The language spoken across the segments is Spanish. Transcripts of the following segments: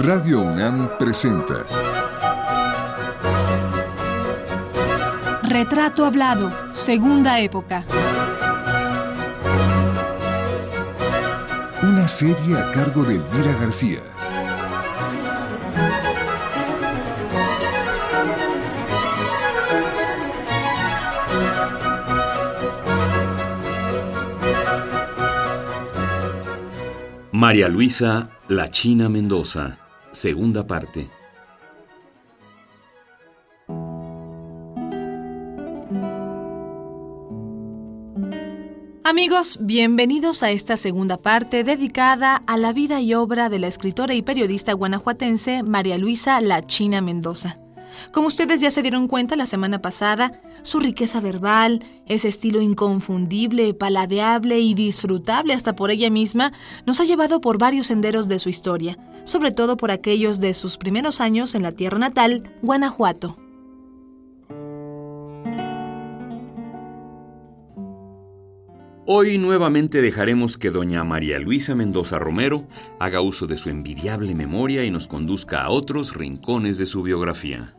Radio UNAM presenta. Retrato Hablado, Segunda Época. Una serie a cargo de Elvira García. María Luisa La China Mendoza, segunda parte. Amigos, bienvenidos a esta segunda parte dedicada a la vida y obra de la escritora y periodista guanajuatense María Luisa La China Mendoza. Como ustedes ya se dieron cuenta la semana pasada, su riqueza verbal, ese estilo inconfundible, paladeable y disfrutable hasta por ella misma, nos ha llevado por varios senderos de su historia, sobre todo por aquellos de sus primeros años en la tierra natal, Guanajuato. Hoy nuevamente dejaremos que doña María Luisa Mendoza Romero haga uso de su envidiable memoria y nos conduzca a otros rincones de su biografía.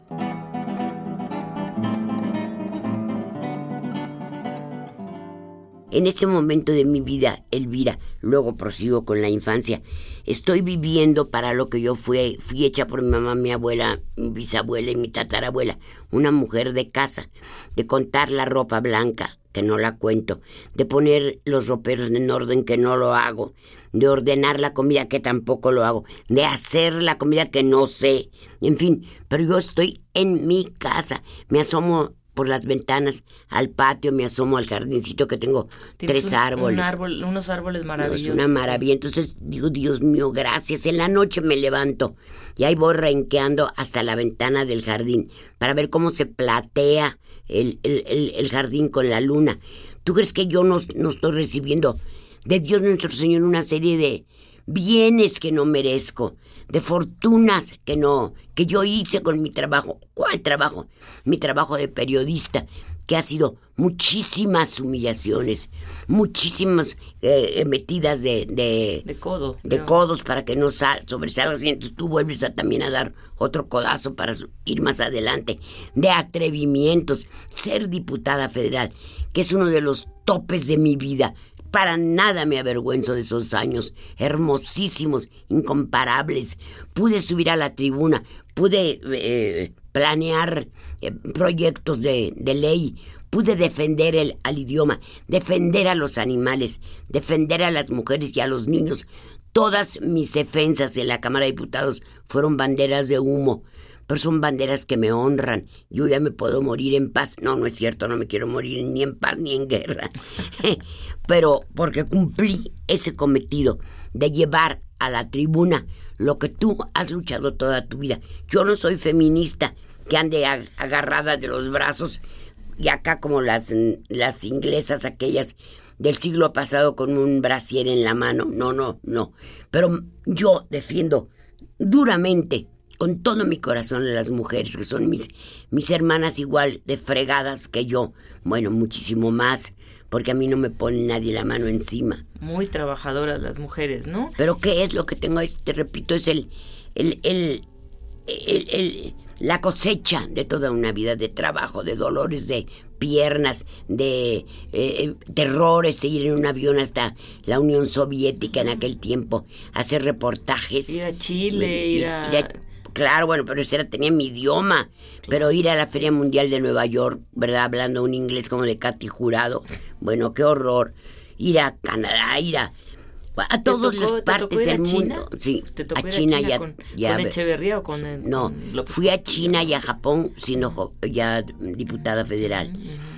En este momento de mi vida, Elvira, luego prosigo con la infancia, estoy viviendo para lo que yo fui, fui hecha por mi mamá, mi abuela, mi bisabuela y mi tatarabuela, una mujer de casa, de contar la ropa blanca, que no la cuento, de poner los roperos en orden, que no lo hago, de ordenar la comida, que tampoco lo hago, de hacer la comida que no sé, en fin, pero yo estoy en mi casa, me asomo por las ventanas al patio, me asomo al jardincito que tengo tres un, árboles. Un árbol, unos árboles No, maravillosos. Es una maravilla. Entonces digo, Dios mío, gracias. En la noche me levanto y ahí voy renqueando hasta la ventana del jardín para ver cómo se platea el, el- el- jardín con la luna. ¿Tú crees que yo no, no estoy recibiendo de Dios nuestro Señor una serie de bienes que no merezco, de fortunas que no, que yo hice con mi trabajo? ¿Cuál trabajo? Mi trabajo de periodista que ha sido muchísimas humillaciones, muchísimas eh, metidas de, de, De codo. de ¿no? codos para que no sal, sobresalgas y entonces tú vuelves a, también a dar otro codazo para ir más adelante, de atrevimientos, ser diputada federal, que es uno de los topes de mi vida. Para nada me avergüenzo de esos años, hermosísimos, incomparables. Pude subir a la tribuna, pude eh, planear eh, proyectos de, ley, pude defender el, al idioma, defender a los animales, defender a las mujeres y a los niños. Todas mis defensas en la Cámara de Diputados fueron banderas de humo, pero son banderas que me honran. Yo ya me puedo morir en paz. No, no es cierto, no me quiero morir ni en paz ni en guerra. pero porque cumplí ese cometido de llevar a la tribuna lo que tú has luchado toda tu vida. Yo no soy feminista que ande ag- agarrada de los brazos y acá como las, las inglesas aquellas del siglo pasado con un brasier en la mano. No, no, no. Pero yo defiendo duramente, con todo mi corazón, a las mujeres, que son mis, mis hermanas igual de fregadas que yo. Bueno, muchísimo más, porque a mí no me pone nadie la mano encima. Muy trabajadoras las mujeres, ¿no? Pero ¿qué es lo que tengo? Es, te repito, es el, el, el, el- el- la cosecha de toda una vida de trabajo, de dolores, de piernas, de eh, terrores, de ir en un avión hasta la Unión Soviética en aquel tiempo, hacer reportajes. Ir a Chile, ir a... Claro, bueno, pero ese era, tenía mi idioma. Pero ir a la Feria Mundial de Nueva York, ¿verdad? Hablando un inglés como de Katy Jurado. Bueno, qué horror. Ir a Canadá, ir a, a ¿Te todas tocó- las partes del China? mundo. Sí, ¿Te tocó a China, ya. con, ya con ve- Echeverría o con el- no, con López fui a? China y a Japón siendo ya diputada federal.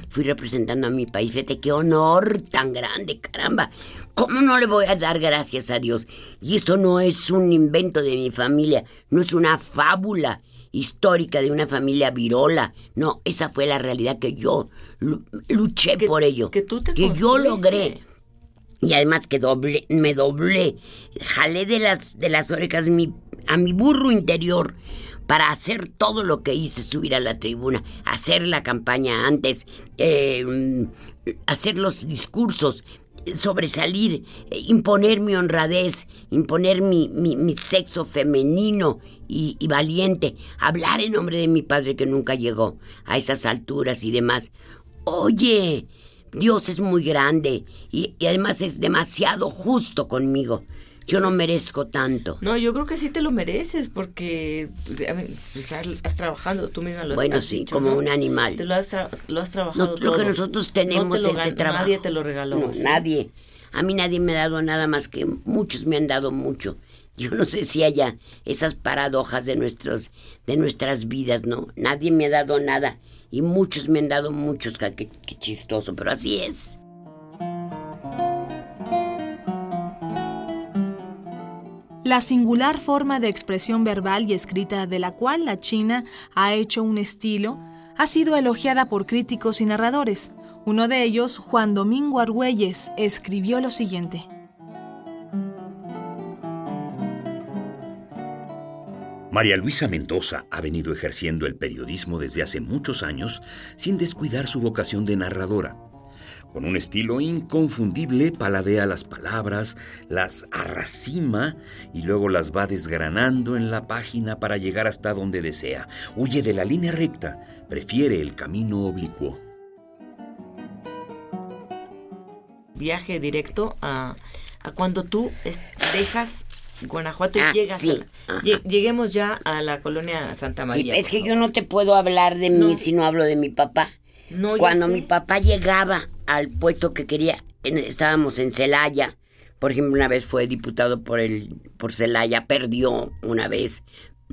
Fui representando a mi país. Fíjate qué honor tan grande, caramba. ¿Cómo no le voy a dar gracias a Dios? Y esto no es un invento de mi familia, no es una fábula histórica de una familia virola. No, esa fue la realidad que yo lu- luché Que- por ello. que tú te yo construiste. logré. Y además que doble, me doblé, jalé de las, de las orejas a mi burro interior para hacer todo lo que hice, subir a la tribuna, hacer la campaña antes, eh, hacer los discursos, sobresalir, imponer mi honradez, imponer mi, mi, sexo femenino y, valiente, hablar en nombre de mi padre que nunca llegó a esas alturas y demás. Oye, Dios es muy grande y además es demasiado justo conmigo yo no merezco tanto. No, yo creo que sí te lo mereces porque pues, has, trabajado, tú misma lo Bueno, sí, como un animal. Te lo has, lo has trabajado Lo que nosotros tenemos es ese trabajo. Nadie te lo regaló. Nadie. A mí nadie me ha dado nada más que muchos me han dado mucho. Yo no sé si haya esas paradojas de nuestros de nuestras vidas, ¿no? Nadie me ha dado nada y muchos me han dado muchos, qué, qué chistoso, pero así es. la singular forma de expresión verbal y escrita de la cual la China ha hecho un estilo, ha sido elogiada por críticos y narradores. Uno de ellos, Juan Domingo Argüelles, escribió lo siguiente. María Luisa Mendoza ha venido ejerciendo el periodismo desde hace muchos años sin descuidar su vocación de narradora. Con un estilo inconfundible paladea las palabras, las arracima y luego las va desgranando en la página para llegar hasta donde desea. Huye de la línea recta, prefiere el camino oblicuo. Viaje directo a, cuando tú dejas Guanajuato ah, llegas a lleguemos ya a la colonia Santa María. es que yo no te puedo hablar de mí si no hablo de mi papá. Cuando mi papá llegaba al puesto que quería, estábamos en Celaya. Por ejemplo, una vez fue diputado por el por Celaya, perdió una vez.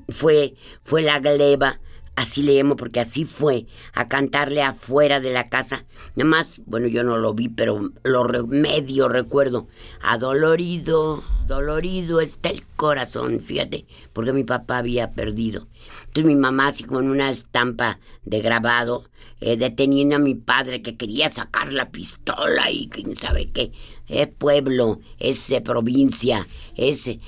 Fue fue la gleba, así le llamo porque así fue a cantarle afuera de la casa. Nada más, bueno, yo no lo vi, pero lo medio recuerdo. Adolorido, dolorido está el corazón, fíjate, porque mi papá había perdido. Entonces mi mamá, así como en una estampa de grabado, eh, deteniendo a mi padre que quería sacar la pistola y quién sabe qué. Es pueblo, es provincia, es eh,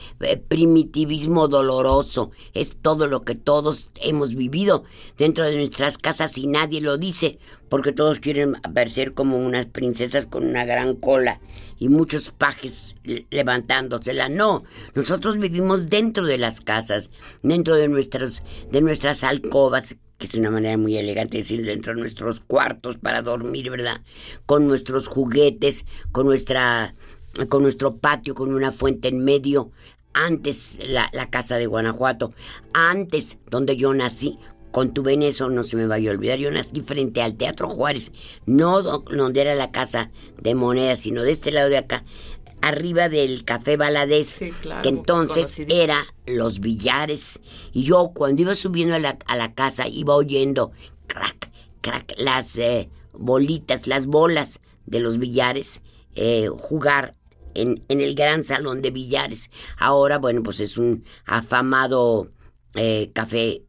primitivismo doloroso, es todo lo que todos hemos vivido dentro de nuestras casas y nadie lo dice, porque todos quieren aparecer como unas princesas con una gran cola y muchos pajes levantándosela. No, nosotros vivimos dentro de las casas, dentro de, nuestros, de nuestras alcobas que es una manera muy elegante de decir, dentro de nuestros cuartos para dormir, ¿verdad? Con nuestros juguetes, con nuestra con nuestro patio, con una fuente en medio, antes la, la casa de Guanajuato, antes donde yo nací, con tu eso no se me vaya a olvidar, yo nací frente al Teatro Juárez, no donde era la casa de monedas, sino de este lado de acá, arriba del Café Baladés, que entonces era Los Billares. Y yo cuando iba subiendo a la, a la casa iba oyendo crack, crack, las eh, bolitas, las bolas de los billares eh, jugar en, en, el gran salón de billares. Ahora, bueno, pues es un afamado eh, café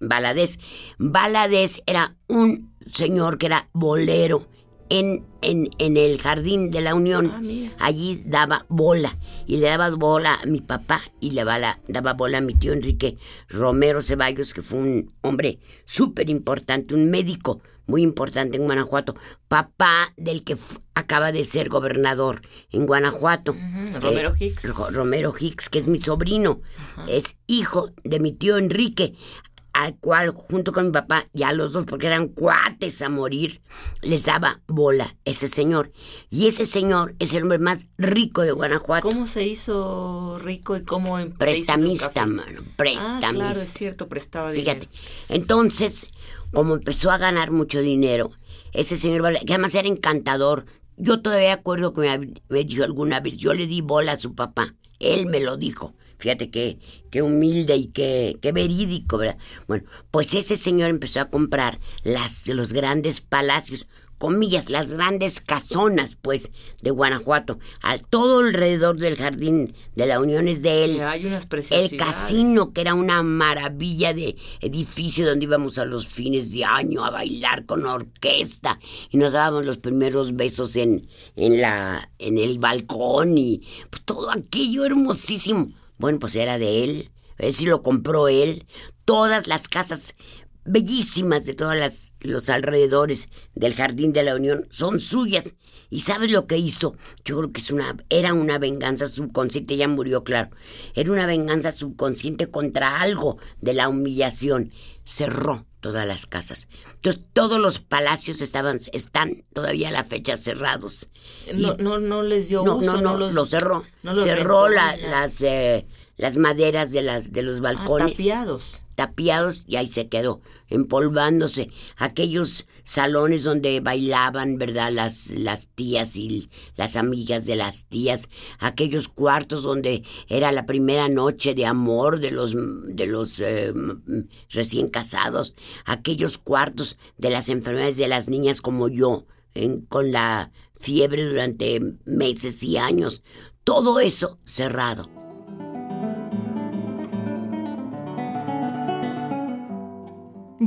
Baladés. Baladés era un señor que era bolero en, en, en, el jardín de la Unión. Ah, Allí daba bola. Y le daba bola a mi papá y le daba, daba bola a mi tío Enrique Romero Ceballos, que fue un hombre súper importante, un médico muy importante en Guanajuato. Papá del que acaba de ser gobernador en Guanajuato. Romero Hicks. Romero Hicks, que es mi sobrino. Es hijo de mi tío Enrique al cual junto con mi papá, ya los dos, porque eran cuates a morir, les daba bola ese señor. Y ese señor es el hombre más rico de Guanajuato. ¿Cómo se hizo rico y cómo Prestamista, mano, prestamista. Ah, claro, es cierto, prestaba Fíjate, entonces, como empezó a ganar mucho dinero, ese señor, que además era encantador, yo todavía acuerdo que me, me dijo alguna vez, yo le di bola a su papá, él me lo dijo. Fíjate qué, qué humilde y qué, qué verídico, ¿verdad? Bueno, pues ese señor empezó a comprar las, los grandes palacios, comillas, las grandes casonas, pues, de Guanajuato. Al todo alrededor del jardín de la Unión es de él. Hay unas el casino, que era una maravilla de edificio donde íbamos a los fines de año a bailar con orquesta y nos dábamos los primeros besos en, en, la, en el balcón y pues, todo aquello hermosísimo. Bueno, pues era de él. Ver si lo compró él. Todas las casas bellísimas de todos los alrededores del Jardín de la Unión son suyas. ¿Y sabes lo que hizo? Yo creo que es una, era una venganza subconsciente, ya murió, claro. Era una venganza subconsciente contra algo de la humillación. Cerró todas las casas. Entonces todos los palacios estaban, están todavía a la fecha cerrados. No, no, no les dio no, uso. No, no, los, lo cerró. cerró las, eh, las maderas de, las, de los ah, balcones. tapiados tapiados y ahí se quedó, empolvándose. Aquellos salones donde bailaban, ¿verdad? Las, las tías y las amigas de las tías, aquellos cuartos donde era la primera noche de amor de los, de los eh, recién casados, aquellos cuartos de las enfermedades de las niñas como yo, con la fiebre durante meses y años, todo eso cerrado.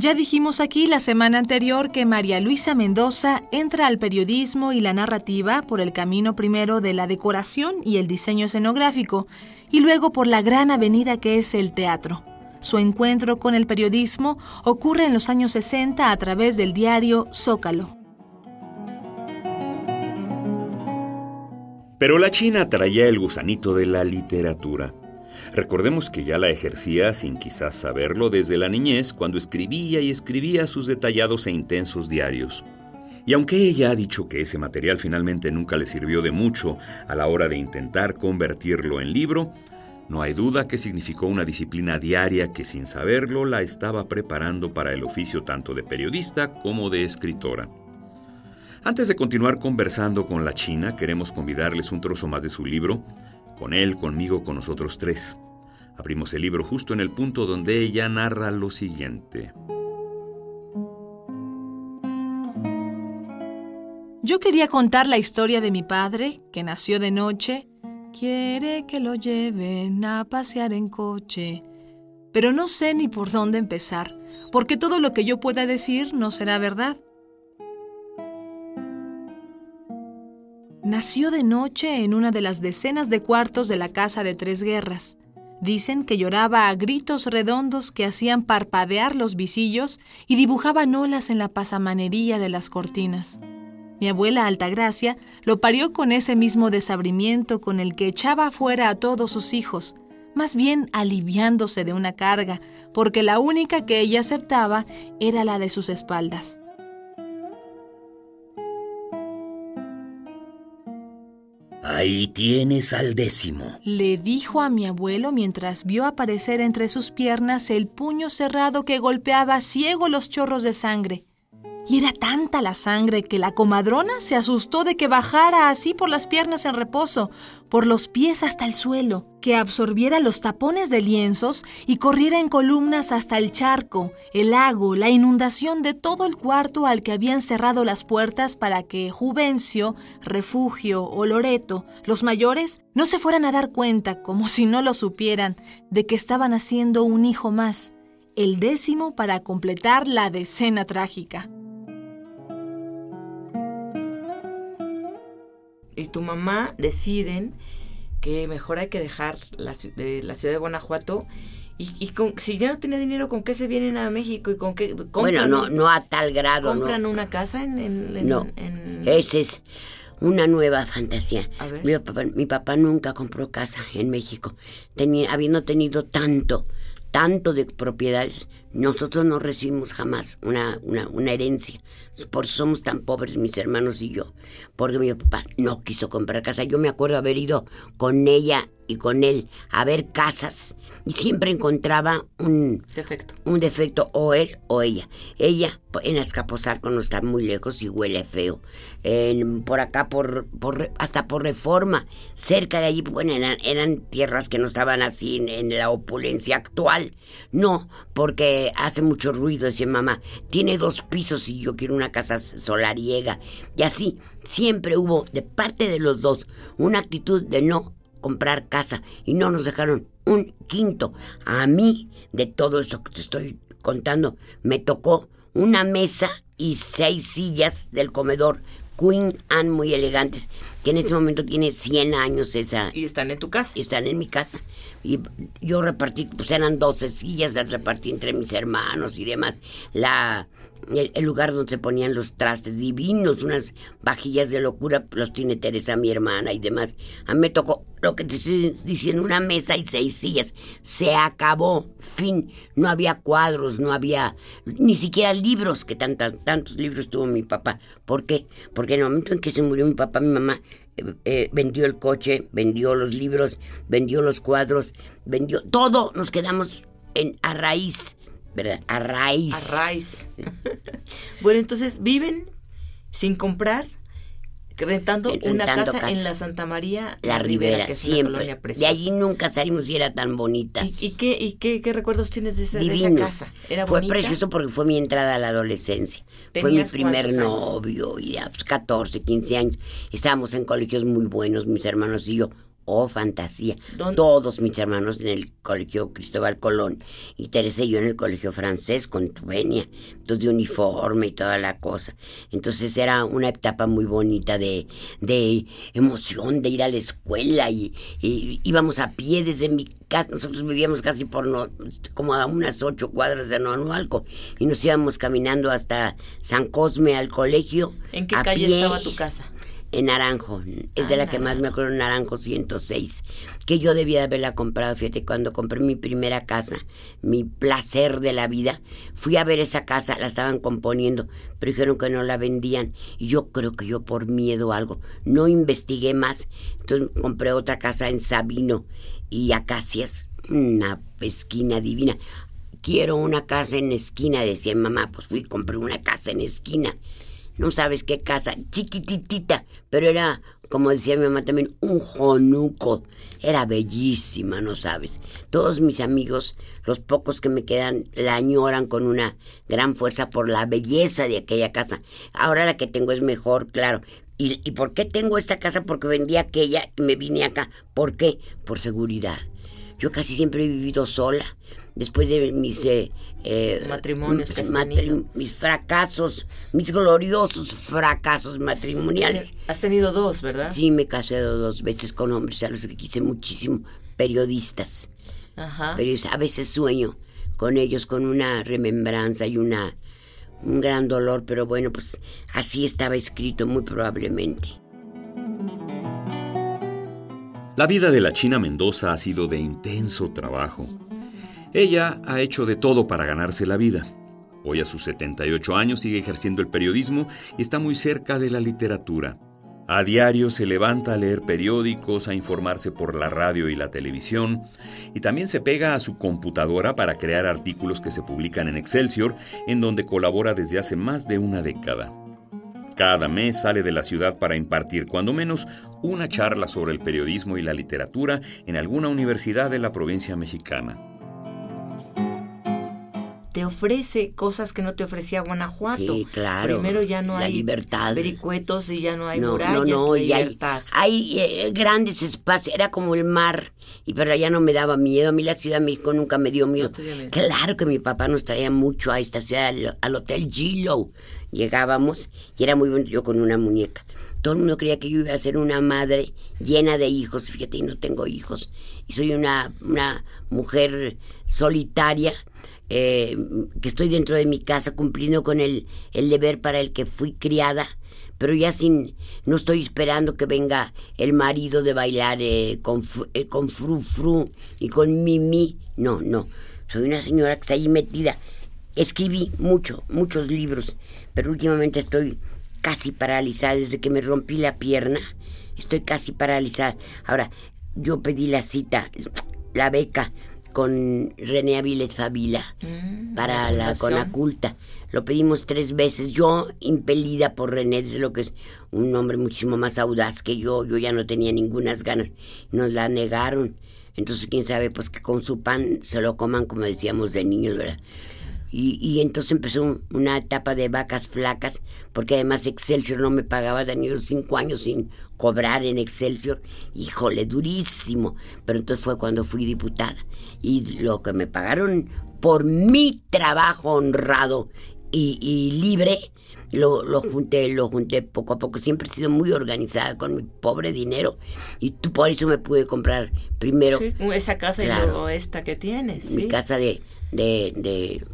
Ya dijimos aquí la semana anterior que María Luisa Mendoza entra al periodismo y la narrativa por el camino primero de la decoración y el diseño escenográfico, y luego por la gran avenida que es el teatro. Su encuentro con el periodismo ocurre en los años 60 a través del diario Zócalo. Pero la China traía el gusanito de la literatura. Recordemos que ya la ejercía sin quizás saberlo desde la niñez cuando escribía y escribía sus detallados e intensos diarios. Y aunque ella ha dicho que ese material finalmente nunca le sirvió de mucho a la hora de intentar convertirlo en libro, no hay duda que significó una disciplina diaria que sin saberlo la estaba preparando para el oficio tanto de periodista como de escritora. Antes de continuar conversando con la China, queremos convidarles un trozo más de su libro, con él, conmigo, con nosotros tres. Abrimos el libro justo en el punto donde ella narra lo siguiente. Yo quería contar la historia de mi padre, que nació de noche. Quiere que lo lleven a pasear en coche. Pero no sé ni por dónde empezar, porque todo lo que yo pueda decir no será verdad. Nació de noche en una de las decenas de cuartos de la casa de tres guerras. Dicen que lloraba a gritos redondos que hacían parpadear los visillos y dibujaban olas en la pasamanería de las cortinas. Mi abuela Altagracia lo parió con ese mismo desabrimiento con el que echaba afuera a todos sus hijos, más bien aliviándose de una carga, porque la única que ella aceptaba era la de sus espaldas. Ahí tienes al décimo, le dijo a mi abuelo mientras vio aparecer entre sus piernas el puño cerrado que golpeaba ciego los chorros de sangre. Y era tanta la sangre que la comadrona se asustó de que bajara así por las piernas en reposo, por los pies hasta el suelo, que absorbiera los tapones de lienzos y corriera en columnas hasta el charco, el lago, la inundación de todo el cuarto al que habían cerrado las puertas para que Juvencio, Refugio o Loreto, los mayores, no se fueran a dar cuenta, como si no lo supieran, de que estaban haciendo un hijo más, el décimo para completar la decena trágica. Y tu mamá deciden que mejor hay que dejar la, la ciudad de Guanajuato y, con, si ya no tiene dinero, ¿con qué se vienen a México y con qué Bueno, no, no a tal grado. ¿Compran una casa en, en, No, esa es una nueva fantasía. Mi papá, mi papá nunca compró casa en México, tenía, habiendo tenido tanto, tanto de propiedades, nosotros no recibimos jamás una, una, una, herencia. Por eso somos tan pobres mis hermanos y yo. Porque mi papá no quiso comprar casa. Yo me acuerdo haber ido con ella y con él a ver casas y siempre encontraba un defecto. Un defecto, o él o ella. Ella en Azcapotzalco no está muy lejos y huele feo. por acá, por, por, hasta por reforma, cerca de allí, bueno, eran, tierras que no estaban así en, la opulencia actual. No, porque hace mucho ruido, decía mamá. Tiene dos pisos y yo quiero una casa solariega. Y así, siempre hubo de parte de los dos una actitud de no comprar casa y no nos dejaron un quinto. A mí, de todo eso que te estoy contando, me tocó una mesa y seis sillas del comedor Queen Anne muy elegantes. que en ese momento tiene 100 años esa... Y están en tu casa. Y están en mi casa. Y yo repartí, pues eran 12 sillas, las repartí entre mis hermanos y demás. La el, lugar donde se ponían los trastes divinos, unas vajillas de locura, los tiene Teresa, mi hermana y demás. A mí me tocó lo que te estoy diciendo, una mesa y seis sillas. Se acabó, fin. No había cuadros, no había ni siquiera libros, que tantos libros tuvo mi papá. ¿Por qué? Porque en el momento en que se murió mi papá, mi mamá eh, eh, vendió el coche, vendió los libros, vendió los cuadros, vendió todo. Nos quedamos en, a raíz ¿verdad? A raíz. A raíz. bueno, entonces viven sin comprar, rentando, una casa, en la Santa María la Ribera, que siempre. De allí nunca salimos y era tan bonita. ¿Y, qué, y qué, qué, recuerdos tienes de, esa, casa? ¿Era fue precioso porque fue mi entrada a la adolescencia. Fue mi primer novio, y a 14, 15 años. Estábamos en colegios muy buenos, mis hermanos y yo Oh, fantasía. Todos mis hermanos en el colegio Cristóbal Colón y Teresa y yo en el colegio francés con Tubenia, entonces de uniforme y toda la cosa. Entonces era una etapa muy bonita de, de emoción, de ir a la escuela y, íbamos a pie desde mi casa. Nosotros vivíamos casi por no, como a unas ocho cuadras de Nonualco y nos íbamos caminando hasta San Cosme al colegio. ¿En qué calle estaba tu casa? En Naranjo, es de la que más me acuerdo, Naranjo 106, que yo debía haberla comprado, fíjate, cuando compré mi primera casa, mi placer de la vida, fui a ver esa casa, la estaban componiendo, pero dijeron que no la vendían, y yo creo que yo por miedo o algo, no investigué más, entonces compré otra casa en Sabino y Acacias, una esquina divina. Quiero una casa en esquina, decía mamá, pues fui compré una casa en esquina no sabes qué casa, chiquititita, pero era, como decía mi mamá también, un jonuco. Era bellísima, no sabes. Todos mis amigos, los pocos que me quedan, la añoran con una gran fuerza por la belleza de aquella casa. Ahora la que tengo es mejor, claro. ¿Y, y por qué tengo esta casa? Porque vendí aquella y me vine acá. ¿Por qué? Por seguridad. Yo casi siempre he vivido sola. Después de mis eh, eh, matrimonios, mis fracasos, mis gloriosos fracasos matrimoniales. Has tenido dos, ¿verdad? Sí, me casé dos veces con hombres a los que quise muchísimo, periodistas. Ajá. Pero a veces sueño con ellos con una remembranza y una un gran dolor, pero bueno, pues así estaba escrito muy probablemente. La vida de la China Mendoza ha sido de intenso trabajo. Ella ha hecho de todo para ganarse la vida. Hoy a sus 78 años sigue ejerciendo el periodismo y está muy cerca de la literatura. A diario se levanta a leer periódicos, a informarse por la radio y la televisión, y también se pega a su computadora para crear artículos que se publican en Excelsior, en donde colabora desde hace más de una década. Cada mes sale de la ciudad para impartir cuando menos una charla sobre el periodismo y la literatura en alguna universidad de la provincia mexicana. Te ofrece cosas que no te ofrecía Guanajuato. Sí, claro. Primero ya no la hay libertad. vericuetos y ya no hay murallas. No, no, y hay, hay eh, grandes espacios. Era como el mar, y pero ya no me daba miedo. A mí la Ciudad de México nunca me dio miedo. claro que mi papá nos traía mucho a esta ciudad, al, al Hotel Gilo llegábamos y era muy bueno yo con una muñeca. Todo el mundo creía que yo iba a ser una madre llena de hijos, fíjate, y no tengo hijos. Y soy una, una mujer solitaria, eh, que estoy dentro de mi casa cumpliendo con el, el deber para el que fui criada, pero ya sin, no estoy esperando que venga el marido de bailar eh, con, eh, con fru fru y con mimi. No, no, soy una señora que está ahí metida. Escribí mucho, muchos libros, pero últimamente estoy casi paralizada desde que me rompí la pierna. Estoy casi paralizada. Ahora, yo pedí la cita, la beca con René Avilés Favila mm, para la, Conaculta. Lo pedimos tres veces. Yo, impelida por René, de lo que es un hombre muchísimo más audaz que yo, yo ya no tenía ningunas ganas. Nos la negaron. Entonces, quién sabe, pues que con su pan se lo coman, como decíamos de niños, ¿verdad? Y, entonces empezó una etapa de vacas flacas, porque además Excelsior no me pagaba, tenía cinco años sin cobrar en Excelsior. Híjole, durísimo. Pero entonces fue cuando fui diputada. Y lo que me pagaron por mi trabajo honrado y, libre, lo, lo, junté, lo junté poco a poco. Siempre he sido muy organizada con mi pobre dinero y tú por eso me pude comprar primero. Sí, esa casa y luego esta que tienes. Mi casa de, de, de...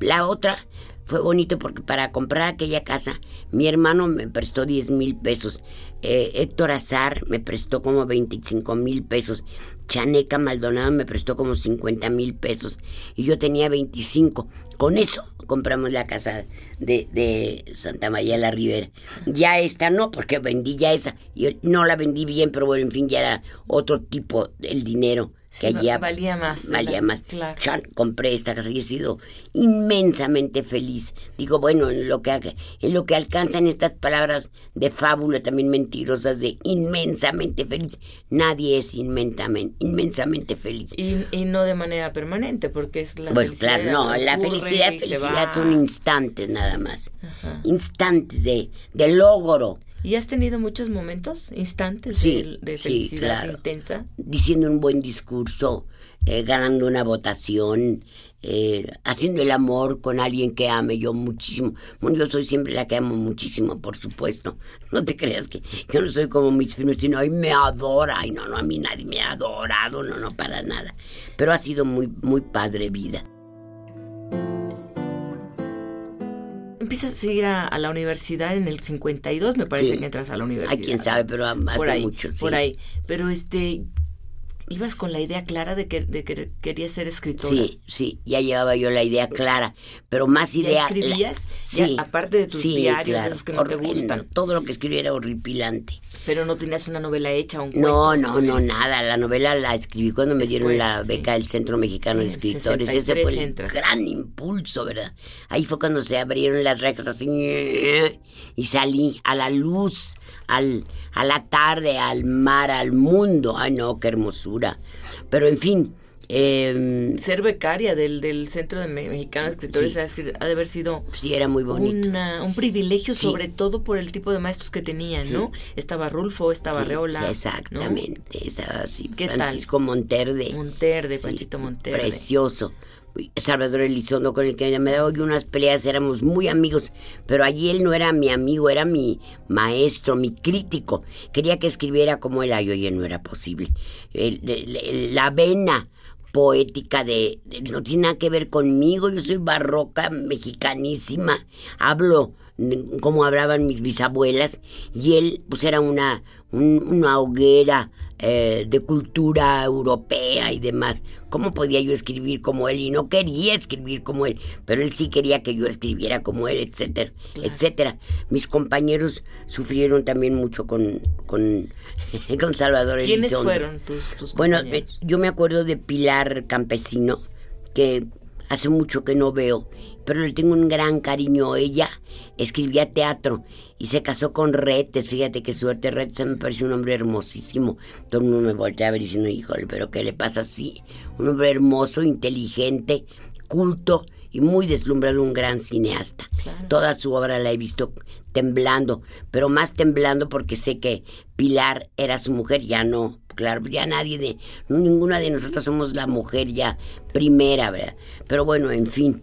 La otra fue bonito porque para comprar aquella casa mi hermano me prestó 10 mil pesos. Eh, Héctor Azar me prestó como 25 mil pesos. Chaneca Maldonado me prestó como 50 mil pesos. Y yo tenía 25. Con eso compramos la casa de, Santa María la Ribera. Ya esta no, porque vendí ya esa. Yo no la vendí bien, pero bueno, en fin, ya era otro tipo el dinero que allá valía más. Valía más. Claro. compré esta casa y he sido inmensamente feliz. Digo, bueno, en lo que en lo que alcanzan estas palabras de fábula también mentirosas de inmensamente feliz. Nadie es inmensamente, inmensamente feliz. Y, no de manera permanente, porque es la bueno, claro, no, la felicidad, felicidad son instantes nada más. Instantes de, de logro. ¿Y has tenido muchos momentos, instantes de, felicidad intensa? Diciendo un buen discurso, eh, ganando una votación, eh, haciendo el amor con alguien que ame yo muchísimo. Bueno, yo soy siempre la que amo muchísimo, por supuesto. No te creas que yo no soy como mis primos, sino, ay, me adora. Ay, no, no, a mí nadie me ha adorado, no, no, para nada. Pero ha sido muy, muy padre vida. Empiezas a seguir a, la universidad en el 52, me parece que entras a la universidad. Ay, quién sabe, pero hace por ahí, mucho. Por ahí. Pero este, ibas con la idea clara de que, de que querías ser escritora. Sí, sí, ya llevaba yo la idea clara, pero más idea. escribías? sí. aparte de tus diarios, esos que no te gustan. Todo lo que escribía era horripilante. Pero no tenías una novela hecha, un cuento. No, no, no, nada. La novela la escribí cuando me dieron la beca del Centro Mexicano de Escritores. Ese fue el gran impulso, ¿verdad? Ahí fue cuando se abrieron las rejas así y salí a la luz, al, a la tarde, al mar, al mundo. Ay, no, qué hermosura. Pero en fin, eh, Ser becaria del, del Centro de Mexicano de Escritores ha, de haber sido sí, era muy bonito. un privilegio, sobre todo por el tipo de maestros que tenían, ¿no? Estaba Rulfo, estaba Reola. Exactamente, estaba así, Francisco Monterde. Monterde, Panchito Monterde. Precioso. Salvador Elizondo, con el que me daba unas peleas, éramos muy amigos, pero allí él no era mi amigo, era mi maestro, mi crítico. Quería que escribiera como él, y oye, no era posible. la vena poética de, no tiene nada que ver conmigo, yo soy barroca, mexicanísima, hablo como hablaban mis bisabuelas y él pues era una, una hoguera eh, de cultura europea y demás. ¿Cómo podía yo escribir como él? Y no quería escribir como él, pero él sí quería que yo escribiera como él, etcétera, etcétera. Mis compañeros sufrieron también mucho con, con, con Salvador ¿Quiénes fueron tus, tus Bueno, eh, yo me acuerdo de Pilar Campesino, que hace mucho que no veo, pero le tengo un gran cariño. Ella escribía teatro y se casó con Retes. Fíjate qué suerte, Retes me parece un hombre hermosísimo. Todo el mundo me voltea a ver diciendo, híjole, pero ¿qué le pasa así? Un hombre hermoso, inteligente, culto y muy deslumbrado, un gran cineasta. Toda su obra la he visto temblando, pero más temblando porque sé que Pilar era su mujer, ya no, claro, ya nadie de, ninguna de nosotros somos la mujer ya primera, ¿verdad? Pero bueno, en fin.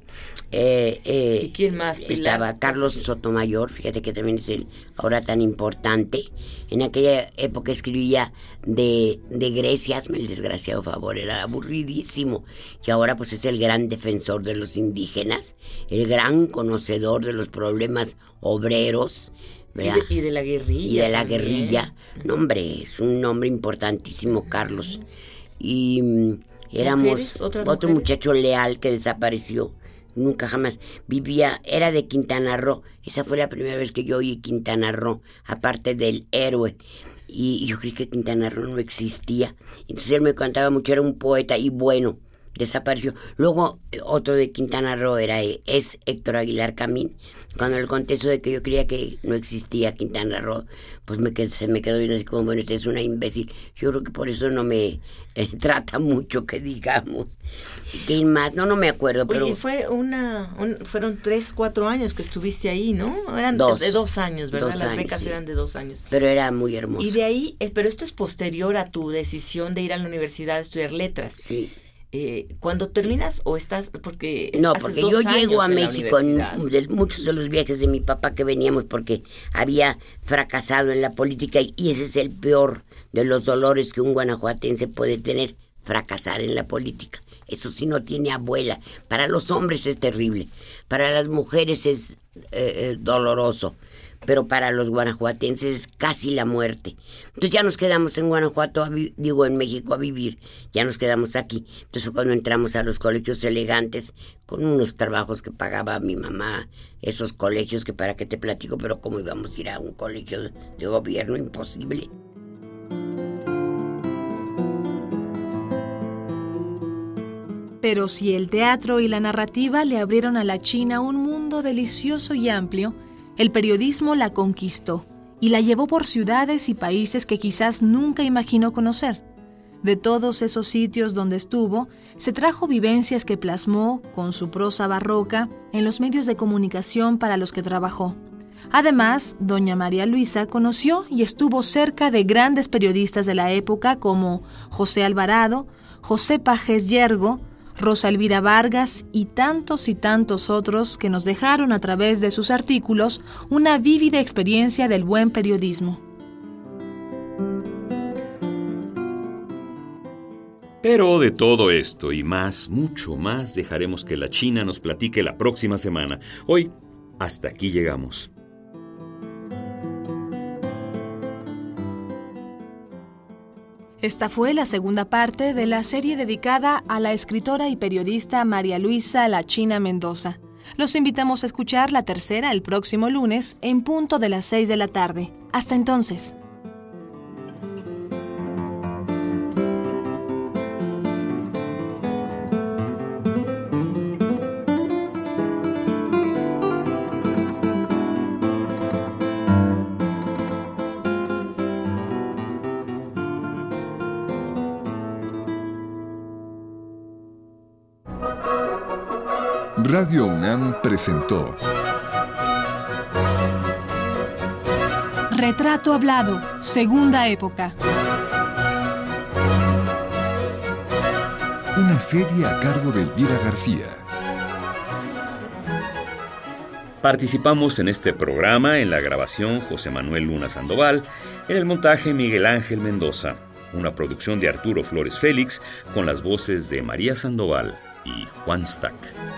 Eh, eh, ¿Y quién más? Estaba Carlos Sotomayor, fíjate que también es el ahora tan importante. En aquella época escribía de, de Grecia, hazme el desgraciado favor, era aburridísimo. Y ahora pues es el gran defensor de los indígenas, el gran conocedor de los problemas obreros. Y de, la guerrilla. Y de la guerrilla. No, hombre, es un nombre importantísimo, Carlos. Y mm, éramos otro muchacho leal que desapareció. Nunca jamás vivía, era de Quintana Roo. Esa fue la primera vez que yo oí Quintana Roo, aparte del héroe. Y, yo creí que Quintana Roo no existía. Entonces él me contaba mucho, era un poeta y bueno desapareció. Luego eh, otro de Quintana Roo era, eh, es Héctor Aguilar Camín. Cuando le conté eso de que yo creía que no existía Quintana Roo, pues me se me quedó bien así como, bueno, usted es una imbécil. Yo creo que por eso no me eh, trata mucho, que digamos. ¿Quién más? No, no me acuerdo, pero... Oye, fue una, fueron tres, cuatro años que estuviste ahí, ¿no? Eran dos, de, dos años, ¿verdad? Las becas eran de dos años. Pero era muy hermoso. Y de ahí, pero esto es posterior a tu decisión de ir a la universidad a estudiar letras. Sí eh, cuando terminas o estás porque no porque yo llego a México en, muchos de los viajes de mi papá que veníamos porque había fracasado en la política y ese es el peor de los dolores que un guanajuatense puede tener fracasar en la política. Eso sí no tiene abuela. Para los hombres es terrible. Para las mujeres es eh, eh, doloroso pero para los guanajuatenses es casi la muerte. Entonces ya nos quedamos en Guanajuato, digo en México a vivir, ya nos quedamos aquí. Entonces cuando entramos a los colegios elegantes, con unos trabajos que pagaba mi mamá, esos colegios que para qué te platico, pero cómo íbamos a ir a un colegio de gobierno, imposible. Pero si el teatro y la narrativa le abrieron a la China un mundo delicioso y amplio, el periodismo la conquistó y la llevó por ciudades y países que quizás nunca imaginó conocer. De todos esos sitios donde estuvo, se trajo vivencias que plasmó, con su prosa barroca, en los medios de comunicación para los que trabajó. Además, doña María Luisa conoció y estuvo cerca de grandes periodistas de la época como José Alvarado, José Pajes Yergo, Rosa Elvira Vargas y tantos y tantos otros que nos dejaron a través de sus artículos una vívida experiencia del buen periodismo. Pero de todo esto y más, mucho más, dejaremos que la China nos platique la próxima semana. Hoy, hasta aquí llegamos. Esta fue la segunda parte de la serie dedicada a la escritora y periodista María Luisa La China Mendoza. Los invitamos a escuchar la tercera el próximo lunes en punto de las 6 de la tarde. Hasta entonces. Radio UNAM presentó Retrato Hablado, Segunda Época. Una serie a cargo de Elvira García. Participamos en este programa en la grabación José Manuel Luna Sandoval, en el montaje Miguel Ángel Mendoza, una producción de Arturo Flores Félix con las voces de María Sandoval y Juan Stack.